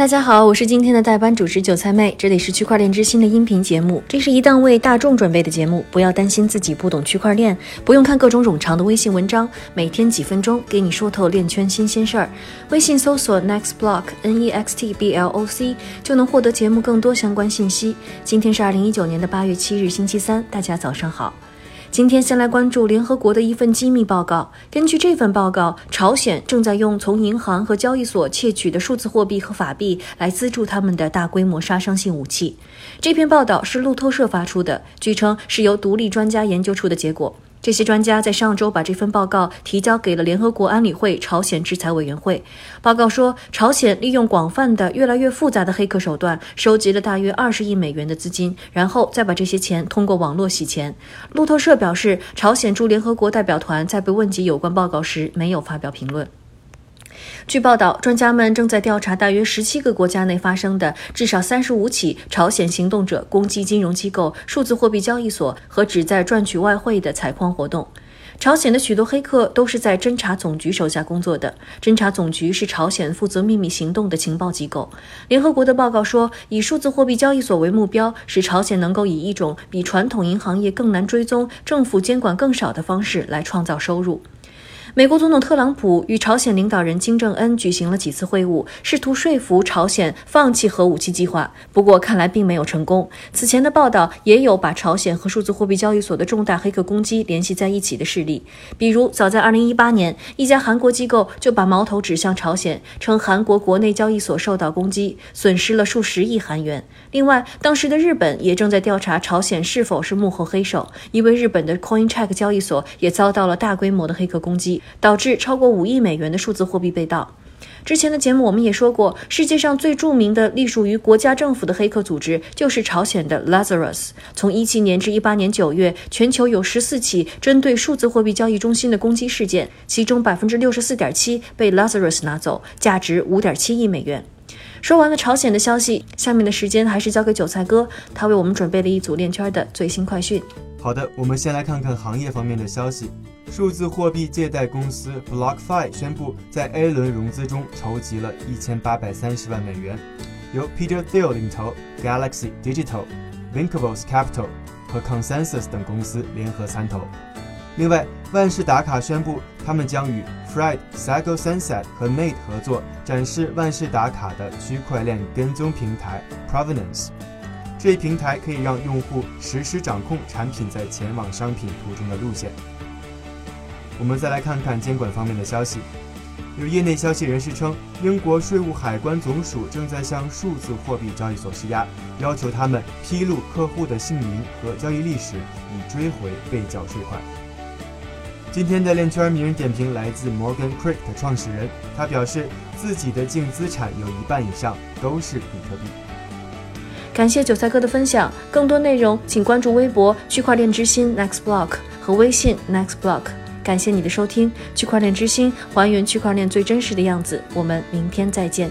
大家好，我是今天的代班主持韭菜妹，这里是区块链之心的音频节目，这是一档为大众准备的节目，不要担心自己不懂区块链，不用看各种冗长的微信文章，每天几分钟给你说透链圈新鲜事儿。微信搜索 Next Block N E X T B L O C 就能获得节目更多相关信息。今天是二零一九年的八月七日，星期三，大家早上好。今天先来关注联合国的一份机密报告。根据这份报告，朝鲜正在用从银行和交易所窃取的数字货币和法币来资助他们的大规模杀伤性武器。这篇报道是路透社发出的，据称是由独立专家研究出的结果。这些专家在上周把这份报告提交给了联合国安理会朝鲜制裁委员会。报告说，朝鲜利用广泛的、越来越复杂的黑客手段，收集了大约二十亿美元的资金，然后再把这些钱通过网络洗钱。路透社表示，朝鲜驻联合国代表团在被问及有关报告时没有发表评论。据报道，专家们正在调查大约十七个国家内发生的至少三十五起朝鲜行动者攻击金融机构、数字货币交易所和旨在赚取外汇的采矿活动。朝鲜的许多黑客都是在侦查总局手下工作的。侦查总局是朝鲜负责秘密行动的情报机构。联合国的报告说，以数字货币交易所为目标，使朝鲜能够以一种比传统银行业更难追踪、政府监管更少的方式来创造收入。美国总统特朗普与朝鲜领导人金正恩举行了几次会晤，试图说服朝鲜放弃核武器计划。不过，看来并没有成功。此前的报道也有把朝鲜和数字货币交易所的重大黑客攻击联系在一起的事例。比如，早在2018年，一家韩国机构就把矛头指向朝鲜，称韩国国内交易所受到攻击，损失了数十亿韩元。另外，当时的日本也正在调查朝鲜是否是幕后黑手，因为日本的 CoinCheck 交易所也遭到了大规模的黑客攻击。导致超过五亿美元的数字货币被盗。之前的节目我们也说过，世界上最著名的隶属于国家政府的黑客组织就是朝鲜的 Lazarus。从一七年至一八年九月，全球有十四起针对数字货币交易中心的攻击事件，其中百分之六十四点七被 Lazarus 拿走，价值五点七亿美元。说完了朝鲜的消息，下面的时间还是交给韭菜哥，他为我们准备了一组链圈的最新快讯。好的，我们先来看看行业方面的消息。数字货币借贷公司 BlockFi 宣布，在 A 轮融资中筹集了一千八百三十万美元，由 Peter Thiel 领投，Galaxy Digital、Vincovos Capital 和 Consensus 等公司联合参投。另外，万事达卡宣布，他们将与 Fried、Cycle Sunset 和 Mate 合作，展示万事达卡的区块链跟踪平台 Provenance。这一平台可以让用户实时掌控产品在前往商品途中的路线。我们再来看看监管方面的消息。有业内消息人士称，英国税务海关总署正在向数字货币交易所施压，要求他们披露客户的姓名和交易历史，以追回被缴税款。今天的链圈名人点评来自 Morgan Creek 的创始人，他表示自己的净资产有一半以上都是比特币。感谢韭菜哥的分享，更多内容请关注微博区块链之心 Next Block 和微信 Next Block。感谢你的收听，区块链之心还原区块链最真实的样子，我们明天再见。